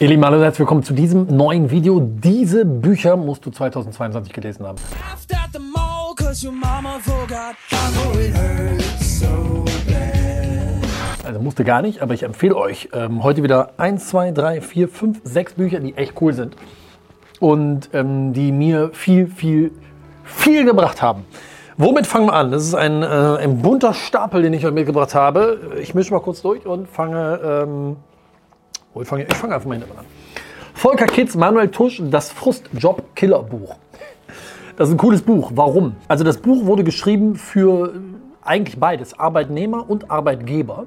Ihr Lieben, herzlich willkommen zu diesem neuen Video. Diese Bücher musst du 2022 gelesen haben. Also musste gar nicht, aber ich empfehle euch ähm, heute wieder 1, 2, 3, 4, 5, 6 Bücher, die echt cool sind und ähm, die mir viel, viel, viel gebracht haben. Womit fangen wir an? Das ist ein, äh, ein bunter Stapel, den ich euch mitgebracht habe. Ich mische mal kurz durch und fange, ähm, wo ich fange, ich fange einfach mal hinten an. Volker Kitz, Manuel Tusch, das Frustjob-Killer-Buch. Das ist ein cooles Buch. Warum? Also das Buch wurde geschrieben für äh, eigentlich beides, Arbeitnehmer und Arbeitgeber.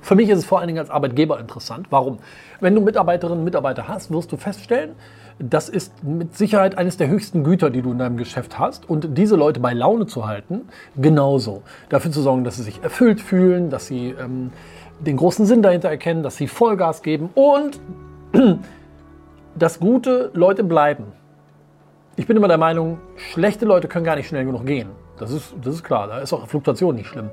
Für mich ist es vor allen Dingen als Arbeitgeber interessant. Warum? Wenn du Mitarbeiterinnen und Mitarbeiter hast, wirst du feststellen, das ist mit Sicherheit eines der höchsten Güter, die du in deinem Geschäft hast. Und diese Leute bei Laune zu halten, genauso. Dafür zu sorgen, dass sie sich erfüllt fühlen, dass sie ähm, den großen Sinn dahinter erkennen, dass sie Vollgas geben und dass gute Leute bleiben. Ich bin immer der Meinung, schlechte Leute können gar nicht schnell genug gehen. Das ist, das ist klar, da ist auch Fluktuation nicht schlimm.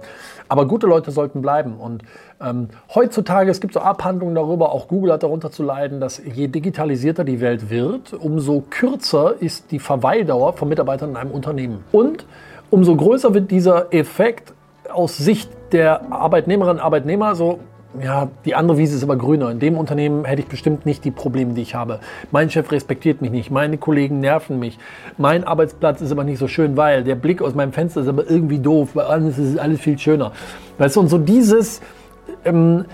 Aber gute Leute sollten bleiben. Und ähm, heutzutage, es gibt so Abhandlungen darüber, auch Google hat darunter zu leiden, dass je digitalisierter die Welt wird, umso kürzer ist die Verweildauer von Mitarbeitern in einem Unternehmen. Und umso größer wird dieser Effekt aus Sicht der Arbeitnehmerinnen und Arbeitnehmer so, ja, die andere Wiese ist aber grüner. In dem Unternehmen hätte ich bestimmt nicht die Probleme, die ich habe. Mein Chef respektiert mich nicht, meine Kollegen nerven mich. Mein Arbeitsplatz ist aber nicht so schön, weil der Blick aus meinem Fenster ist aber irgendwie doof. Bei alles ist alles viel schöner. Weißt du, und so dieses, ähm,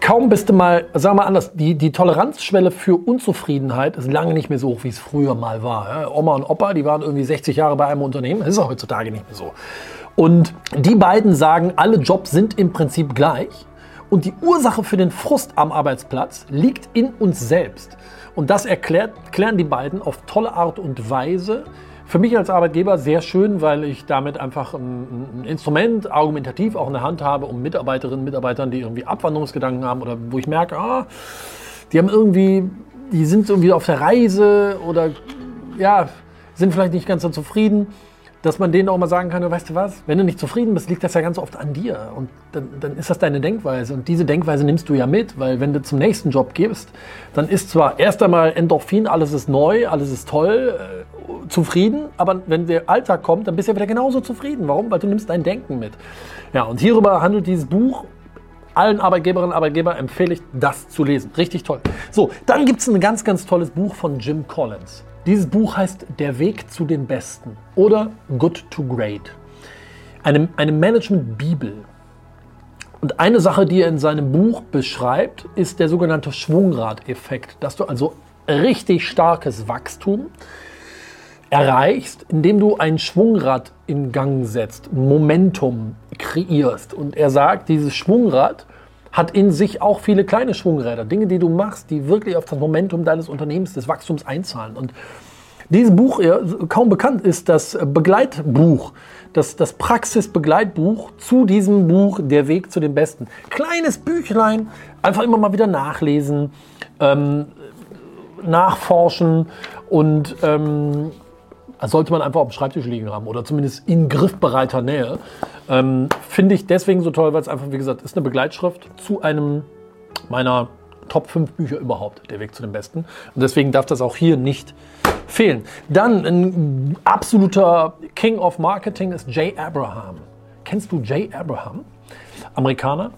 kaum bist du mal, sagen wir mal anders, die, die Toleranzschwelle für Unzufriedenheit ist lange nicht mehr so hoch, wie es früher mal war. Ja, Oma und Opa, die waren irgendwie 60 Jahre bei einem Unternehmen. Das ist auch heutzutage nicht mehr so. Und die beiden sagen, alle Jobs sind im Prinzip gleich. Und die Ursache für den Frust am Arbeitsplatz liegt in uns selbst. Und das erklärt, klären die beiden auf tolle Art und Weise. Für mich als Arbeitgeber sehr schön, weil ich damit einfach ein, ein Instrument argumentativ auch in der Hand habe, um Mitarbeiterinnen und Mitarbeitern, die irgendwie Abwanderungsgedanken haben oder wo ich merke, ah, die haben irgendwie, die sind irgendwie auf der Reise oder ja, sind vielleicht nicht ganz so zufrieden dass man denen auch mal sagen kann, weißt du was, wenn du nicht zufrieden bist, liegt das ja ganz oft an dir. Und dann, dann, ist das deine Denkweise. Und diese Denkweise nimmst du ja mit, weil wenn du zum nächsten Job gehst, dann ist zwar erst einmal Endorphin, alles ist neu, alles ist toll, äh, zufrieden, aber wenn der Alltag kommt, dann bist du ja wieder genauso zufrieden. Warum? Weil du nimmst dein Denken mit. Ja, und hierüber handelt dieses Buch. Allen Arbeitgeberinnen und Arbeitgeber empfehle ich, das zu lesen. Richtig toll. So, dann gibt es ein ganz, ganz tolles Buch von Jim Collins. Dieses Buch heißt Der Weg zu den Besten oder Good to Great. Eine, eine Management-Bibel. Und eine Sache, die er in seinem Buch beschreibt, ist der sogenannte Schwungrad-Effekt, dass du also richtig starkes Wachstum erreichst, indem du ein Schwungrad in Gang setzt, Momentum kreierst. Und er sagt, dieses Schwungrad hat in sich auch viele kleine Schwungräder, Dinge, die du machst, die wirklich auf das Momentum deines Unternehmens, des Wachstums einzahlen. Und dieses Buch, kaum bekannt ist das Begleitbuch, das, das Praxisbegleitbuch zu diesem Buch Der Weg zu den Besten. Kleines Büchlein, einfach immer mal wieder nachlesen, ähm, nachforschen und ähm, sollte man einfach auf dem Schreibtisch liegen haben oder zumindest in griffbereiter Nähe. Ähm, Finde ich deswegen so toll, weil es einfach, wie gesagt, ist eine Begleitschrift zu einem meiner Top 5 Bücher überhaupt, Der Weg zu den Besten. Und deswegen darf das auch hier nicht fehlen. Dann ein absoluter King of Marketing ist Jay Abraham. Kennst du Jay Abraham? Amerikaner,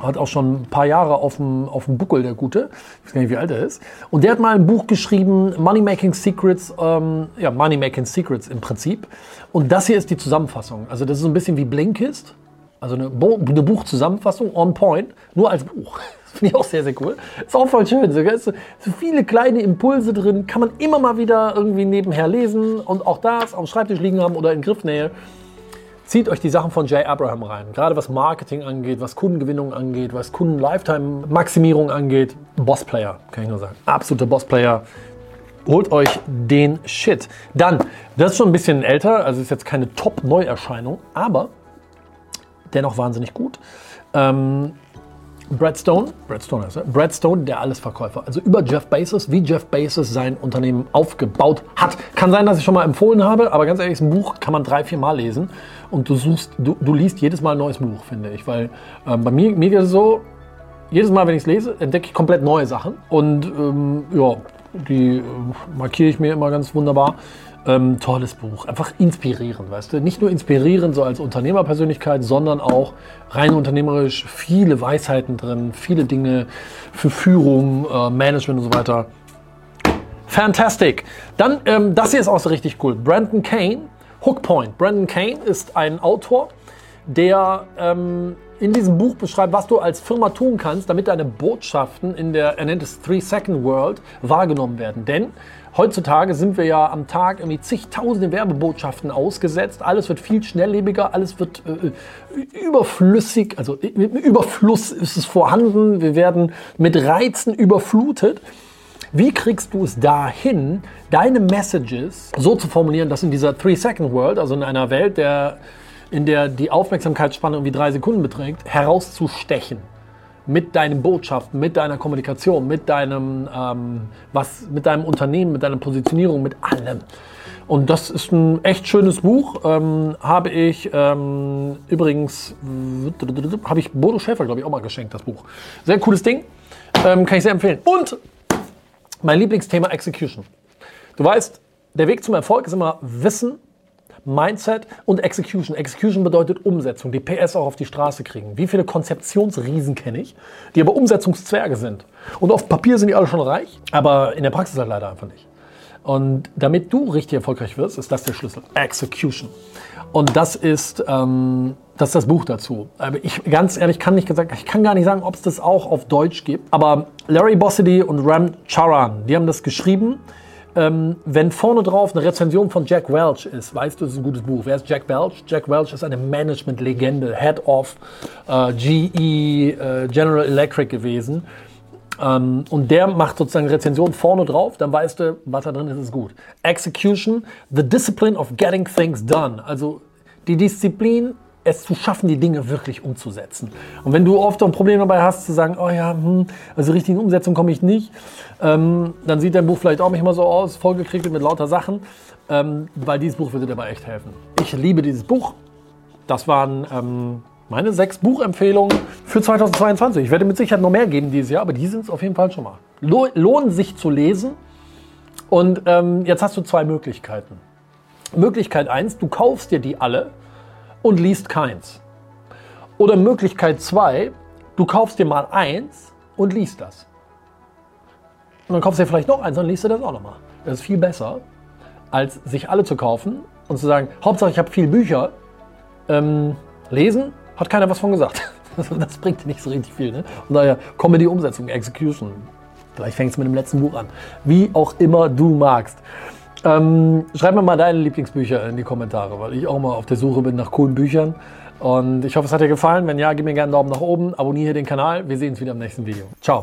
hat auch schon ein paar Jahre auf dem, auf dem Buckel, der Gute. Ich weiß gar nicht, wie alt er ist. Und der hat mal ein Buch geschrieben, Money Making Secrets, ähm, ja, Money Making Secrets im Prinzip. Und das hier ist die Zusammenfassung. Also das ist so ein bisschen wie Blinkist. Also eine, Bo eine Buchzusammenfassung on point, nur als Buch. Das finde ich auch sehr, sehr cool. Ist auch voll schön. So, so, viele kleine Impulse drin, kann man immer mal wieder irgendwie nebenher lesen und auch das dem Schreibtisch liegen haben oder in Griffnähe. Zieht euch die Sachen von Jay Abraham rein. Gerade was Marketing angeht, was Kundengewinnung angeht, was Kunden-Lifetime-Maximierung angeht. Bossplayer, kann ich nur sagen. Absoluter Bossplayer. Holt euch den Shit. Dann, das ist schon ein bisschen älter, also ist jetzt keine Top-Neuerscheinung, aber dennoch wahnsinnig gut. Ähm, Brad Stone, Brad Stone heißt er, Brad Stone, der Allesverkäufer. Also über Jeff Bezos, wie Jeff Bezos sein Unternehmen aufgebaut hat. Kann sein, dass ich schon mal empfohlen habe, aber ganz ehrlich, ein Buch kann man drei, vier Mal lesen und du suchst, du, du liest jedes Mal ein neues Buch, finde ich. Weil ähm, bei mir, mir geht es so, jedes Mal, wenn ich es lese, entdecke ich komplett neue Sachen. Und ähm, ja, die äh, markiere ich mir immer ganz wunderbar. Ähm, tolles Buch, einfach inspirierend, weißt du? Nicht nur inspirierend so als Unternehmerpersönlichkeit, sondern auch rein unternehmerisch viele Weisheiten drin, viele Dinge für Führung, äh, Management und so weiter. Fantastic. Dann, ähm, das hier ist auch so richtig cool. Brandon Kane, Hook Point. Brandon Kane ist ein Autor, der ähm, in diesem Buch beschreibt, was du als Firma tun kannst, damit deine Botschaften in der, er nennt es Three-Second-World, wahrgenommen werden. Denn heutzutage sind wir ja am Tag irgendwie zigtausende Werbebotschaften ausgesetzt. Alles wird viel schnelllebiger, alles wird äh, überflüssig, also im Überfluss ist es vorhanden. Wir werden mit Reizen überflutet. Wie kriegst du es dahin, deine Messages so zu formulieren, dass in dieser Three-Second-World, also in einer Welt, der, in der die Aufmerksamkeitsspanne irgendwie drei Sekunden beträgt, herauszustechen? Mit deinen Botschaften, mit deiner Kommunikation, mit deinem, ähm, was, mit deinem Unternehmen, mit deiner Positionierung, mit allem. Und das ist ein echt schönes Buch. Ähm, habe ich ähm, übrigens, habe ich Bodo Schäfer, glaube ich, auch mal geschenkt, das Buch. Sehr cooles Ding. Ähm, kann ich sehr empfehlen. Und mein Lieblingsthema Execution. Du weißt, der Weg zum Erfolg ist immer Wissen, Mindset und Execution. Execution bedeutet Umsetzung, die PS auch auf die Straße kriegen. Wie viele Konzeptionsriesen kenne ich, die aber Umsetzungszwerge sind. Und auf Papier sind die alle schon reich, aber in der Praxis halt leider einfach nicht. Und damit du richtig erfolgreich wirst, ist das der Schlüssel. Execution. Und das ist, ähm, das, ist das Buch dazu. Aber ich ganz ehrlich kann nicht gesagt, ich kann gar nicht sagen, ob es das auch auf Deutsch gibt. Aber Larry Bossidy und Ram Charan, die haben das geschrieben. Ähm, wenn vorne drauf eine Rezension von Jack Welch ist, weißt du, es ist ein gutes Buch. Wer ist Jack Welch? Jack Welch ist eine Management-Legende, Head of äh, GE, äh, General Electric gewesen. Ähm, und der macht sozusagen Rezension vorne drauf, dann weißt du, was da drin ist, ist gut. Execution, the discipline of getting things done. Also die Disziplin, es zu schaffen, die Dinge wirklich umzusetzen. Und wenn du oft ein Problem dabei hast, zu sagen, oh ja, hm, also richtigen Umsetzung komme ich nicht, ähm, dann sieht dein Buch vielleicht auch nicht mal so aus, vollgekriegt mit lauter Sachen, ähm, weil dieses Buch würde dir dabei echt helfen. Ich liebe dieses Buch. Das waren ähm, meine sechs Buchempfehlungen für 2022. Ich werde mit Sicherheit noch mehr geben dieses Jahr, aber die sind es auf jeden Fall schon mal. Lo lohnen sich zu lesen. Und ähm, jetzt hast du zwei Möglichkeiten. Möglichkeit eins: du kaufst dir die alle und liest keins. Oder Möglichkeit zwei: du kaufst dir mal eins und liest das. Und dann kaufst du dir vielleicht noch eins und liest du das auch nochmal. Das ist viel besser, als sich alle zu kaufen und zu sagen, Hauptsache ich habe viele Bücher. Ähm, lesen hat keiner was von gesagt. Das bringt nicht so richtig viel. Ne? Und daher Comedy, Umsetzung, Execution. Vielleicht fängt es mit dem letzten Buch an. Wie auch immer du magst. Ähm, schreib mir mal deine Lieblingsbücher in die Kommentare, weil ich auch mal auf der Suche bin nach coolen Büchern. Und ich hoffe, es hat dir gefallen. Wenn ja, gib mir gerne einen Daumen nach oben, abonniere den Kanal. Wir sehen uns wieder im nächsten Video. Ciao.